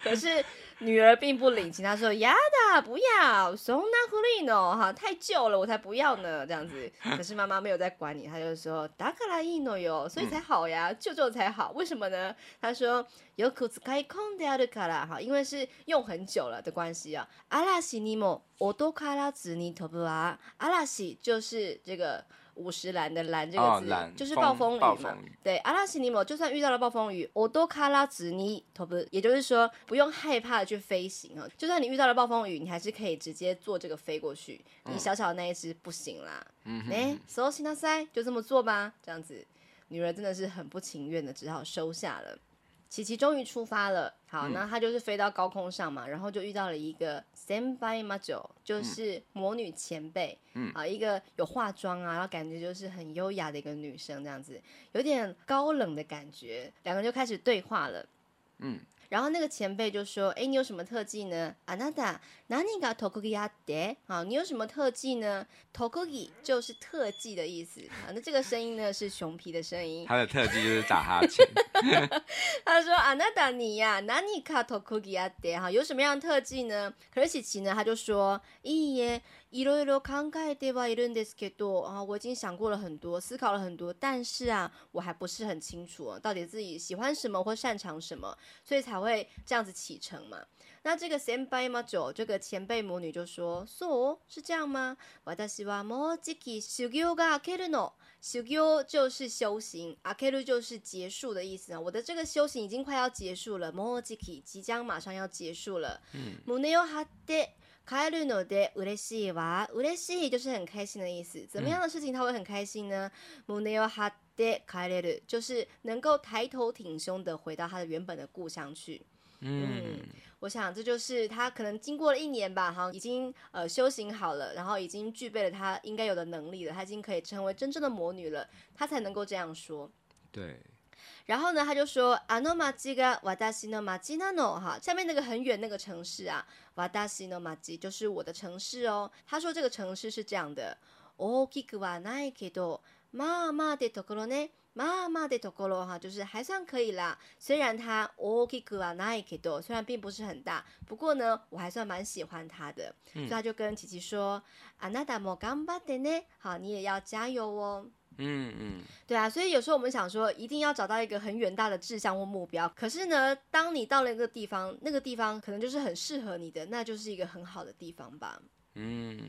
可是。女儿并不领情，她说：“呀的，不要，送那狐狸呢？哈，太旧了，我才不要呢。”这样子，可是妈妈没有在管你，她就说：“达卡拉伊诺哟，所以才好呀，旧旧才好。为什么呢？”她说：“有库兹开空的亚卡拉哈，因为是用很久了的关系啊。阿拉西尼莫，我都卡拉子尼托布啊，阿拉西就是这个。”五十岚的岚这个字，哦、就是暴风雨嘛。风对，阿拉西尼莫就算遇到了暴风雨，我都卡拉兹尼头不，也就是说不用害怕的去飞行啊。就算你遇到了暴风雨，你还是可以直接坐这个飞过去。你小小的那一只不行啦。嗯，哎，索西那塞，就这么做吧。这样子，女儿真的是很不情愿的，只好收下了。琪琪终于出发了，好，那他就是飞到高空上嘛，然后就遇到了一个 senpai majo，就是魔女前辈，嗯，啊，一个有化妆啊，然后感觉就是很优雅的一个女生，这样子，有点高冷的感觉，两个人就开始对话了，嗯。然后那个前辈就说：“哎，你有什么特技呢？あなた何が特技あって？好，你有什么特技呢？特技就是特技的意思啊。那这个声音呢是熊皮的声音。他的特技就是打哈欠。他说：あなた你呀，何が特技あって？哈，有什么样的特技呢？可是琪琪呢，他就说：いいえ。” いろいろ考えてはいるんですけど啊，我已经想过了很多，思考了很多，但是啊，我还不是很清楚啊，到底自己喜欢什么或擅长什么，所以才会这样子启程嘛。那这个先辈嘛，就这个前辈魔女就说：“说，是这样吗？”私はもうじき修行が明けるの。修行就是修行，明ける就是结束的意思啊。我的这个修行已经快要结束了，もうじき即将马上要结束了。嗯。胸を张って 帰るので嬉しいわ。嬉しい就是很开心的意思。怎么样的事情他会很开心呢？胸を张って帰れる就是能够抬头挺胸的回到他的原本的故乡去。嗯，我想这就是他可能经过了一年吧，哈，已经呃修行好了，然后已经具备了他应该有的能力了，他已经可以成为真正的魔女了，他才能够这样说。对。 然后呢，他就说：“あの町が私の町なの。”哈，下面那个很远那个城市啊，私の町就是我的城市哦。他说这个城市是这样的，大きくはないけど、まあまあでところね、まあまあでところ哈，就是还算可以啦。虽然它大きくはないけど，虽然并不是很大，不过呢，我还算蛮喜欢它的。嗯、所以他就跟琪琪说：“あなたも顽张ってね。”好，你也要加油哦。 嗯嗯，对啊，所以有时候我们想说，一定要找到一个很远大的志向或目标。可是呢，当你到了一个地方，那个地方可能就是很适合你的，那就是一个很好的地方吧。嗯，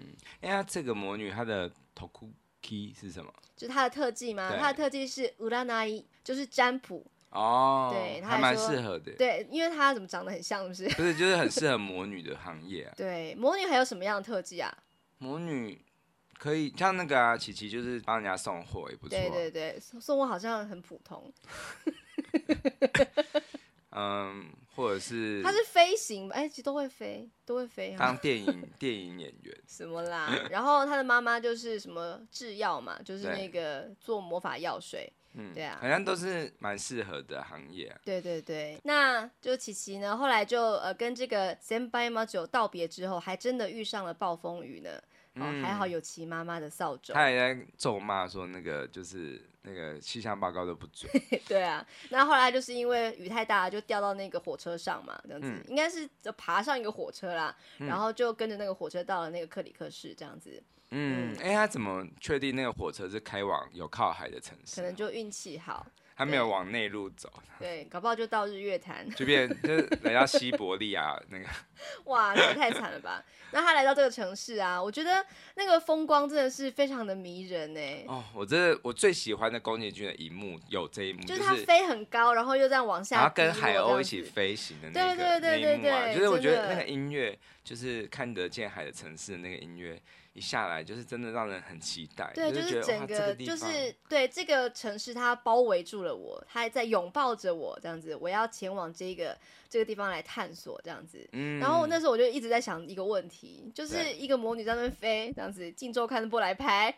哎呀，这个魔女她的 tokuki 是什么？就是她的特技吗？她的特技是 uranai，就是占卜。哦，对，她还蛮适合的。对，因为她怎么长得很像，是不是？不是，就是很适合魔女的行业啊。对，魔女还有什么样的特技啊？魔女可以像那个啊，琪琪就是帮人家送货也不错。对对对，送送货好像很普通。嗯，或者是他是飞行，哎、欸，其实都会飞，都会飞。当电影 电影演员什么啦？然后他的妈妈就是什么制药嘛，就是那个做魔法药水。嗯，对啊，好像都是蛮适合的行业啊。对对对，那就琪琪呢，后来就呃跟这个 Senpai Majo 道别之后，还真的遇上了暴风雨呢。哦，还好有齐妈妈的扫帚。他还在咒骂说那个就是那个气象报告都不准。对啊，那后来就是因为雨太大，就掉到那个火车上嘛，这样子，嗯、应该是爬上一个火车啦，嗯、然后就跟着那个火车到了那个克里克市这样子。嗯，哎、他怎么确定那个火车是开往有靠海的城市？可能就运气好。他没有往内陆走，对，搞不好就到日月潭，就变 就是来到西伯利亚那个。哇，那也太惨了吧！那他来到这个城市啊，我觉得那个风光真的是非常的迷人呢。哦，我真的我最喜欢的宫崎骏的一幕有这一幕，就是他飞很高，然后又这样往下，然后跟海鸥一起飞行的那个对对对对对那一幕啊，就是我觉得那个音乐，就是看得见海的城市的那个音乐。一下来就是真的让人很期待，对，就，是整个，就是对这个城市，它包围住了我，它还在拥抱着我，这样子，我要前往这个这个地方来探索，这样子。嗯，然后那时候我就一直在想一个问题，就是一个魔女在那边飞，这样子，镜周刊不来拍。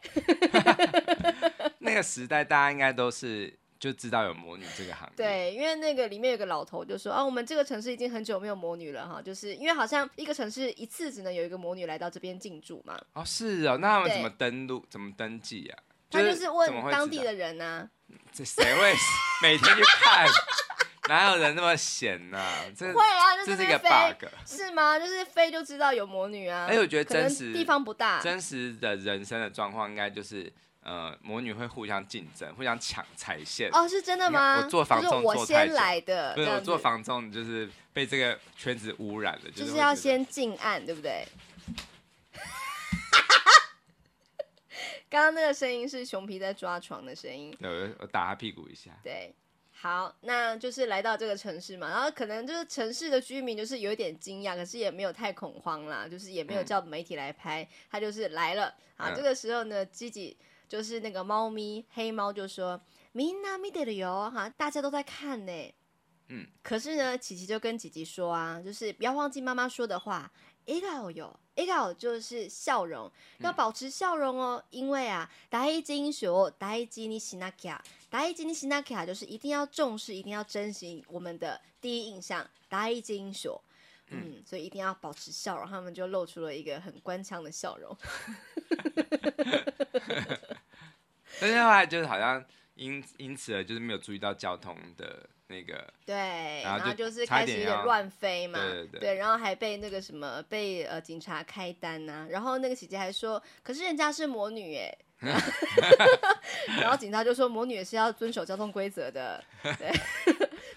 那个时代，大家应该都是。就知道有魔女这个行业。对，因为那个里面有个老头就说啊，我们这个城市已经很久没有魔女了哈，就是因为好像一个城市一次只能有一个魔女来到这边进驻嘛。哦，是哦，那他们怎么登录？怎么登记啊？他就是问当地的人啊。这谁会每天去看？哪有人那么闲呢？这会啊，这是一个 bug，是吗？就是飞就知道有魔女啊。哎，我觉得真实地方不大，真实的人生的状况应该就是。呃，魔女会互相竞争，互相抢踩线。哦，是真的吗？我做房仲做太久，我先来的。不是，我做房仲就是被这个圈子污染了。就是要先进案，对不对？刚刚那个声音是熊皮在抓床的声音。对，我我打他屁股一下。对，好，那就是来到这个城市嘛，然后可能就是城市的居民就是有一点惊讶，可是也没有太恐慌啦，就是也没有叫媒体来拍，嗯、他就是来了。啊，嗯、这个时候呢，吉吉。就是那个猫咪黑猫就说：“みんな见てるよ哈，大家都在看呢。”嗯，可是呢，琪琪就跟吉吉说啊，就是不要忘记妈妈说的话，笑颜よ，笑颜就是笑容，要保持笑容哦，嗯、因为啊，大事にしよう，大事にしなきゃ，大事にしなきゃ就是一定要重视，一定要珍惜我们的第一印象，大事にしよう，嗯，所以一定要保持笑容，他们就露出了一个很官腔的笑容。 但是后来就是好像因因此而就是没有注意到交通的那个，对，然后就是开始有点乱飞嘛，对对对，对，然后还被那个什么被呃警察开单呐、啊，然后那个姐姐还说，可是人家是魔女哎，然后警察就说魔女也是要遵守交通规则的，对，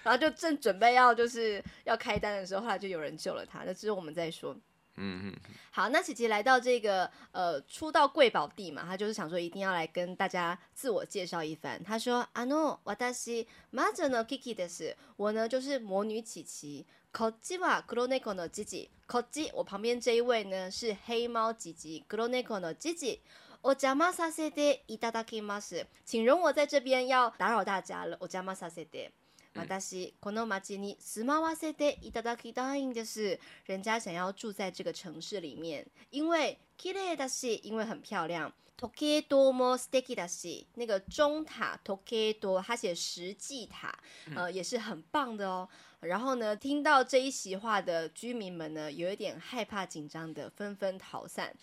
然后就正准备要就是要开单的时候，后来就有人救了她，那之后我们再说。嗯嗯，好，那琪琪来到这个呃初到贵宝地嘛，他就是想说一定要来跟大家自我介绍一番。他说：“あの私魔女のキキです。我呢就是魔女琪琪。こっちは黒猫の吉吉。こっち我旁边这一位呢是黑猫吉吉。黒猫の吉吉。お邪魔させていただきます。请容我在这边要打扰大家了。お邪魔させて。” 私この町に住まわせていただきたいんです。人家想要住在这个城市里面，因为綺丽だし，因为很漂亮。时计塔も素敌だし，那个钟塔时计塔，他写石祭塔，呃，也是很棒的哦。然后呢，听到这一席话的居民们呢，有一点害怕紧张的，纷纷逃散。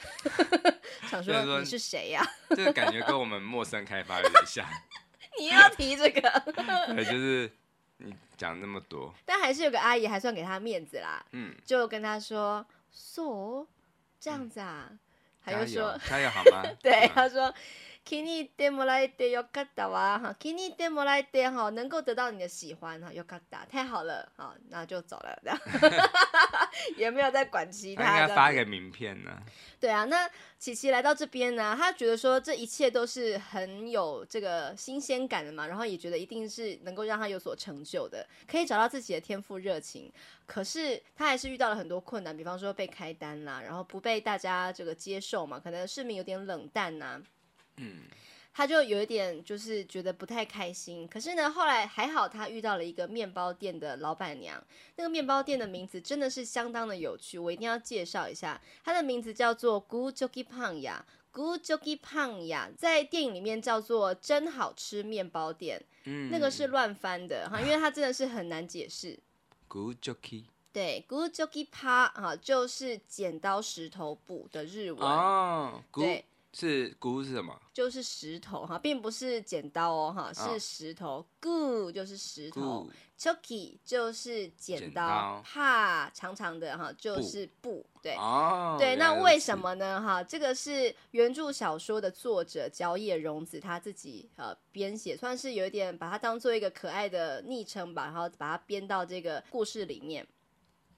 想说你是谁呀？这个感觉跟我们陌生开发有点像。你要提这个？对，就是。 你讲那么多，但还是有个阿姨还算给他面子啦，嗯，就跟他说，so 这样子啊，还有说，加油好吗？对，他说 気に入ってもらえてよかったわ哈，気に入ってもらえて哈，能够得到你的喜欢哈，よかった，太好了，好，那就走了，这样，也没有再管其他。应该发一个名片呢？对啊，那琪琪来到这边呢，他觉得说这一切都是很有这个新鲜感的嘛，然后也觉得一定是能够让他有所成就的，可以找到自己的天赋热情。可是他还是遇到了很多困难，比方说被开单啦，然后不被大家这个接受嘛，可能市民有点冷淡呐、啊。 嗯，他就有一点就是觉得不太开心。可是呢，后来还好，他遇到了一个面包店的老板娘。那个面包店的名字真的是相当的有趣，我一定要介绍一下。它的名字叫做 Good Jockey 胖呀，Good Jockey 胖呀，在电影里面叫做真好吃面包店。嗯，那个是乱翻的哈，因为它真的是很难解释。Good Jockey，对，Good Jockey 趴哈，就是剪刀石头布的日文哦。对。是“菇”是什么？就是石头哈，并不是剪刀哦哈，是石头。菇就是石头，choki 就是剪刀，帕长长的哈就是布。对，哦、对，那为什么呢？哈，这个是原著小说的作者角野荣子他自己呃编写，算是有一点把它当做一个可爱的昵称吧，然后把它编到这个故事里面。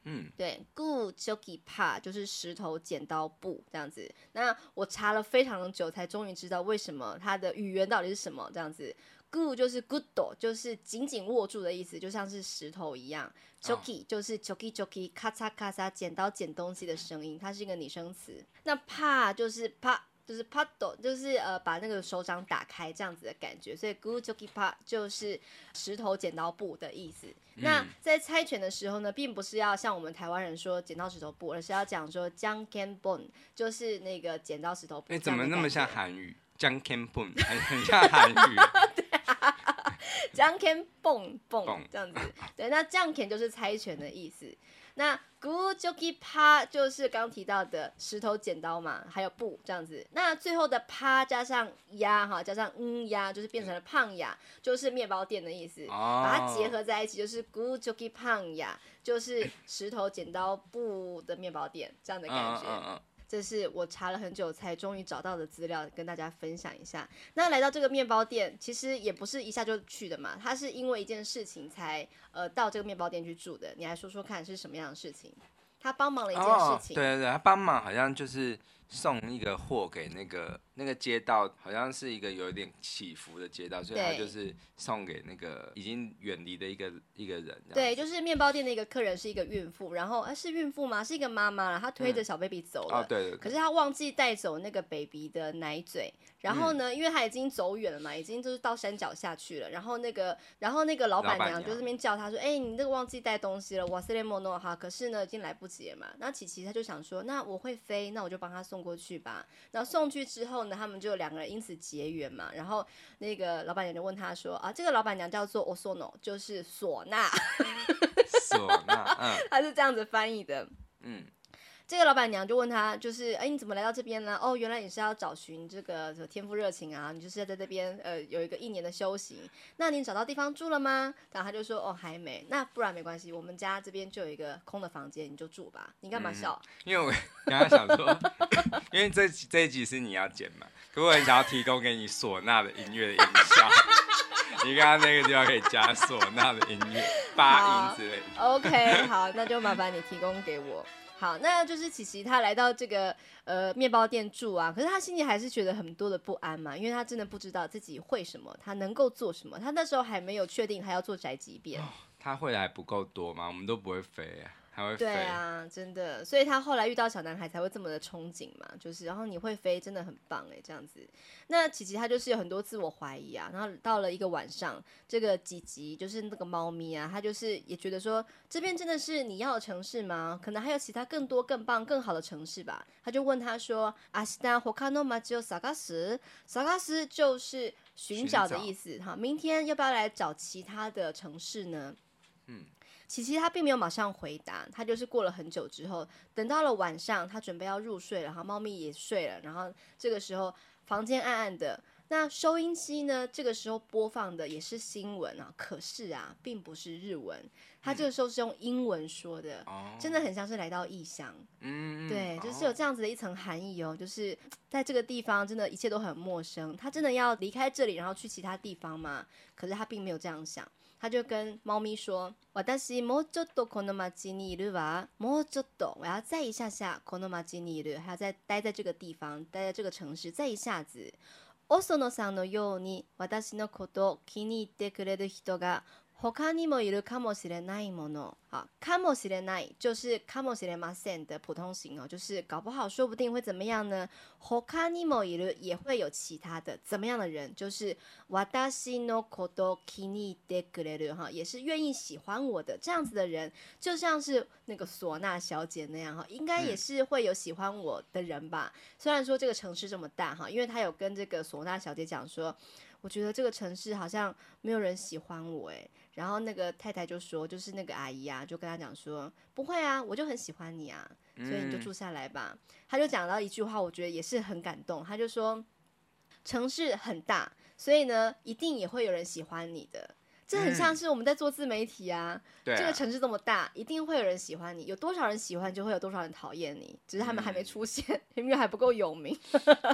嗯，对，gu joki pa 就是石头剪刀布这样子。那我查了非常久，才终于知道为什么它的语言到底是什么这样子。gu 就是 good，就是紧紧握住的意思，就像是石头一样。joki 就是 choki choki，咔嚓咔嚓，剪刀剪东西的声音，它是一个拟声词。那 pa 就是 pa。就是パッド，就是呃把那个手掌打开这样子的感觉，所以グーチョキパ就是石头剪刀布的意思。嗯、那在猜拳的时候呢，并不是要像我们台湾人说剪刀石头布，而是要讲说ジャンケンポン，就是那个剪刀石头布。哎、欸，怎么那么像韩语？ジャンケンポン，很像韩语。对啊，ジャンケンポンポン这样子。对，那ジャンケン就是猜拳的意思。 那 Good Jockey 趴就是刚提到的石头剪刀嘛，还有布这样子。那最后的趴加上呀哈，加上嗯呀，就是变成了胖呀，就是面包店的意思。哦、把它结合在一起，就是 Good Jockey 胖呀，就是石头剪刀布的面包店这样的感觉。嗯嗯嗯这是我查了很久才终于找到的资料，跟大家分享一下。那来到这个面包店，其实也不是一下就去的嘛，他是因为一件事情才呃到这个面包店去住的。你来说说看是什么样的事情？他帮忙了一件事情。哦、对对对，他帮忙好像就是。送一个货给那个那个街道，好像是一个有一点起伏的街道，所以他就是送给那个已经远离的一个一个人。对，就是面包店的一个客人是一个孕妇，然后啊是孕妇吗？是一个妈妈了，她推着小 baby 走了。嗯哦、对，对，对。可是她忘记带走那个 baby 的奶嘴，然后呢，嗯、因为她已经走远了嘛，已经就是到山脚下去了。然后那个，然后那个老板娘就这边叫她说：“哎、欸，你那个忘记带东西了，哇塞雷莫诺哈。”可是呢，已经来不及了嘛。那琪琪她就想说：“那我会飞，那我就帮她送。”送过去吧，然后送去之后呢，他们就两个人因此结缘嘛。然后那个老板娘就问他说：“啊，这个老板娘叫做 Osono，就是唢呐。”唢呐，嗯，他是这样子翻译的，嗯。这个老板娘就问他，就是，哎，你怎么来到这边呢？哦，原来你是要找寻这个天赋热情啊，你就是要在这边，呃，有一个一年的修行。那你找到地方住了吗？然后他就说，哦，还没。那不然没关系，我们家这边就有一个空的房间，你就住吧。你干嘛笑？嗯、因为我刚刚想说，因为这这一集是你要剪嘛，可我很想要提供给你唢呐的音乐的音效。你刚刚那个地方可以加唢呐的音乐，八音之类的。OK，好，那就麻烦你提供给我。好，那就是琪琪他来到这个呃面包店住啊，可是他心里还是觉得很多的不安嘛，因为他真的不知道自己会什么，他能够做什么，他那时候还没有确定他要做宅急便。哦，他会来不够多吗？我们都不会飞啊。对啊，真的，所以他后来遇到小男孩才会这么的憧憬嘛，就是然后你会飞真的很棒哎，这样子。那琪琪他就是有很多自我怀疑啊，然后到了一个晚上，这个吉吉就是那个猫咪啊，他就是也觉得说这边真的是你要的城市吗？可能还有其他更多更棒更好的城市吧。他就问他说：“阿西达霍卡诺马只有萨卡斯，萨卡斯就是寻找的意思哈，明天要不要来找其他的城市呢？”嗯。琪琪他并没有马上回答，他就是过了很久之后，等到了晚上，他准备要入睡了，然后猫咪也睡了，然后这个时候房间暗暗的，那收音机呢？这个时候播放的也是新闻啊，可是啊，并不是日文，他这个时候是用英文说的，嗯、真的很像是来到异乡。嗯，对，就是有这样子的一层含义哦，就是在这个地方，真的一切都很陌生。他真的要离开这里，然后去其他地方吗？可是他并没有这样想，他就跟猫咪说：“私もうちょっとこの町にいるわ，もうちょっと，我要再一下下，この町にいる，还要再待在这个地方，待在这个城市，再一下子。”おそのさんのように私のことを気に入ってくれる人が他にもいるかもしれないもの。好，かもしれない就是かもしれません的普通型哦，就是搞不好说不定会怎么样呢？他にもいる也会有其他的怎么样的人，就是私のことを気に入ってくれる哈，也是愿意喜欢我的这样子的人，就像是那个唢呐小姐那样哈，应该也是会有喜欢我的人吧？嗯、虽然说这个城市这么大哈，因为他有跟这个唢呐小姐讲说， 我觉得这个城市好像没有人喜欢我诶。然后那个太太就说，就是那个阿姨啊，就跟他讲说，不会啊，我就很喜欢你啊，所以你就住下来吧。嗯、他就讲到一句话，我觉得也是很感动。他就说，城市很大，所以呢，一定也会有人喜欢你的。这很像是我们在做自媒体啊，嗯、这个城市这么大，一定会有人喜欢你。有多少人喜欢，就会有多少人讨厌你，只是他们还没出现，嗯、因为还不够有名。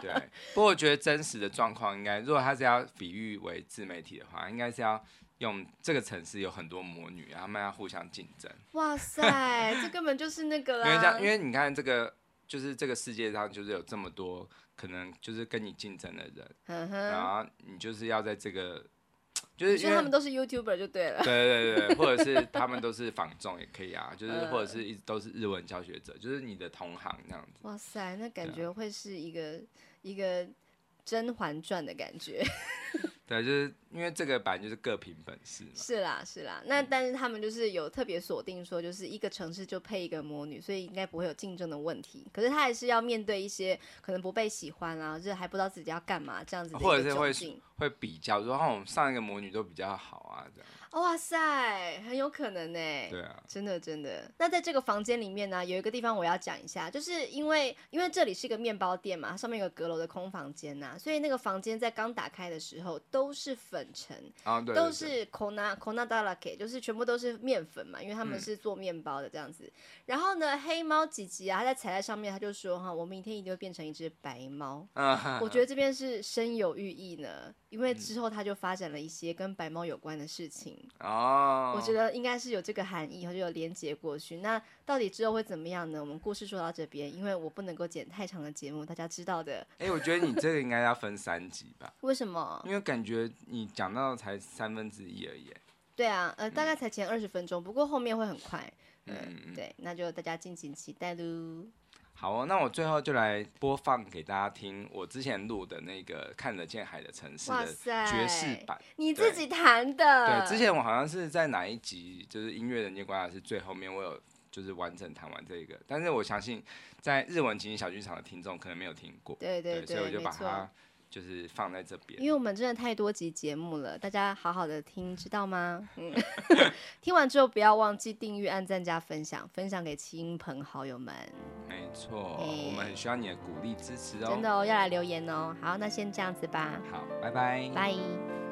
对，不过我觉得真实的状况应该，如果他是要比喻为自媒体的话，应该是要。用这个城市有很多魔女，他们要互相竞争。哇塞，这根本就是那个啦。因为这样，因为你看这个，就是这个世界上就是有这么多可能就是跟你竞争的人，嗯、然后你就是要在这个，就是因为他们都是 YouTuber 就对了。对对对，或者是他们都是仿众也可以啊，就是或者是一直都是日文教学者，就是你的同行这样子。哇塞，那感觉会是一个、啊、一个《甄嬛传》的感觉。对，就是因为这个版就是各凭本事嘛。是啦，是啦。那但是他们就是有特别锁定说，就是一个城市就配一个魔女，所以应该不会有竞争的问题。可是他还是要面对一些可能不被喜欢啊，就是还不知道自己要干嘛这样子的。或者是会会比较，说哦，我们上一个魔女都比较好啊，这样。哇塞，很有可能呢。对啊，真的真的。那在这个房间里面呢，有一个地方我要讲一下，就是因为因为这里是一个面包店嘛，上面有个阁楼的空房间呐，所以那个房间在刚打开的时候都是粉尘，啊、对对对都是粉粉だらけ，就是全部都是面粉嘛，因为他们是做面包的这样子。嗯、然后呢，黑猫吉吉啊，他在踩在上面，他就说哈，我明天一定会变成一只白猫。啊、我觉得这边是深有寓意呢， 因为之后他就发展了一些跟白猫有关的事情。哦，oh. 我觉得应该是有这个含义，然后就有连接过去。那到底之后会怎么样呢？我们故事说到这边，因为我不能够剪太长的节目，大家知道的。哎、欸，我觉得你这个应该要分三集吧？为什么？因为感觉你讲到才三分之一而已。对啊，呃，大概才前二十分钟，嗯、不过后面会很快。嗯，嗯对，那就大家敬请期待喽。好哦，那我最后就来播放给大家听我之前录的那个看得见海的城市的爵士版，你自己弹的。对，之前我好像是在哪一集，就是音乐人间观察室最后面，我有就是完整弹完这个，但是我相信在日文情景小剧场的听众可能没有听过，对对对，对，所以我就把它。就是放在这边，因为我们真的太多集节目了，大家好好的听，知道吗？嗯，听完之后不要忘记订阅、按赞、加分享，分享给亲朋好友们。没错，欸、我们很需要你的鼓励支持哦。真的哦，要来留言哦。好，那先这样子吧。好，拜拜。拜。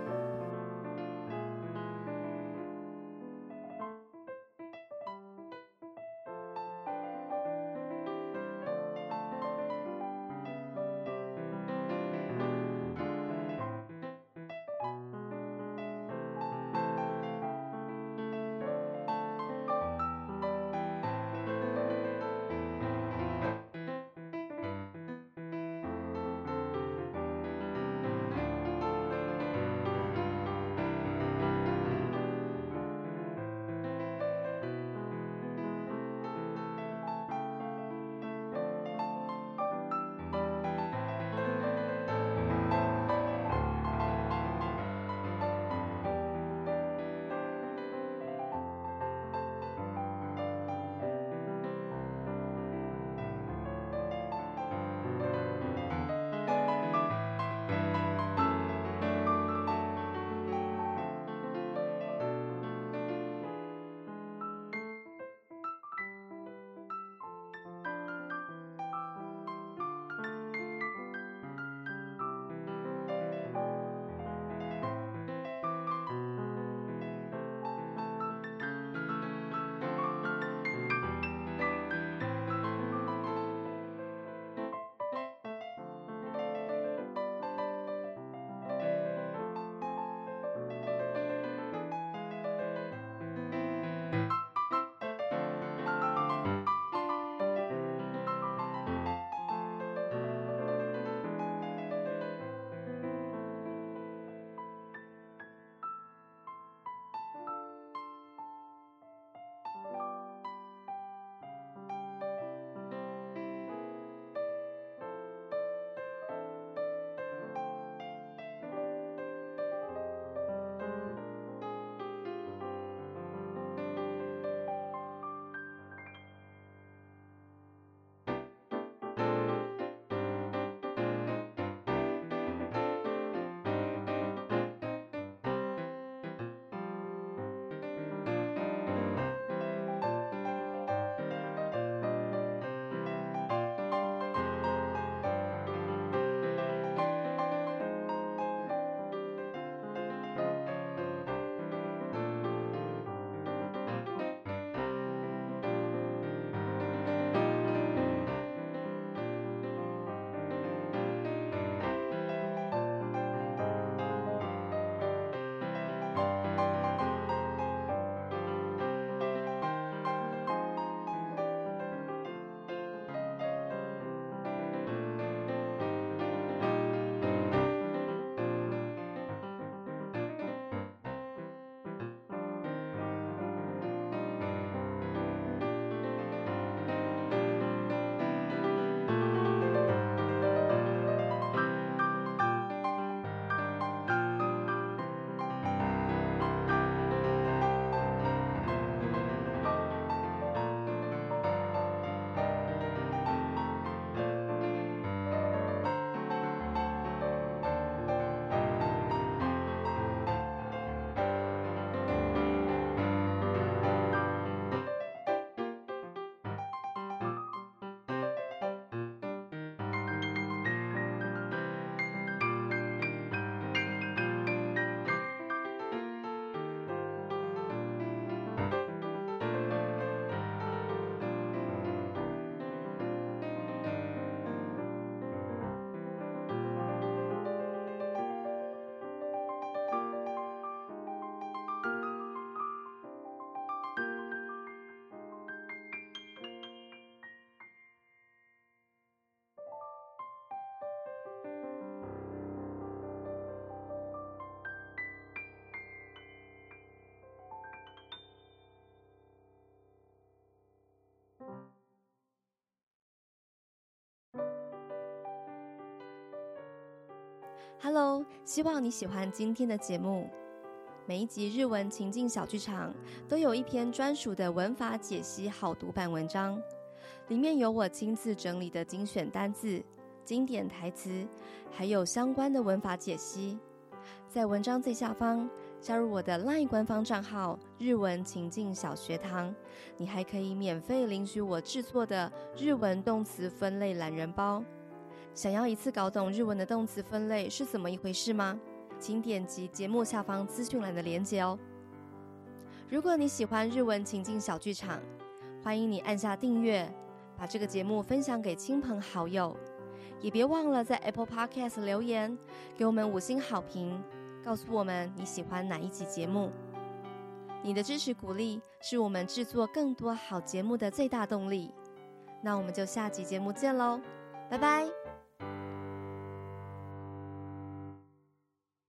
Hello，希望你喜欢今天的节目。每一集日文情境小剧场都有一篇专属的文法解析好读版文章，里面有我亲自整理的精选单字、经典台词，还有相关的文法解析。在文章最下方加入我的 LINE 官方账号“日文情境小学堂”，你还可以免费领取我制作的日文动词分类懒人包。想要一次搞懂日文的动词分类是怎么一回事吗？请点击节目下方资讯栏的链接哦。如果你喜欢日文情境小剧场，欢迎你按下订阅，把这个节目分享给亲朋好友，也别忘了在 Apple Podcast 留言，给我们五星好评，告诉我们你喜欢哪一集节目。你的支持鼓励是我们制作更多好节目的最大动力。那我们就下集节目见喽，拜拜。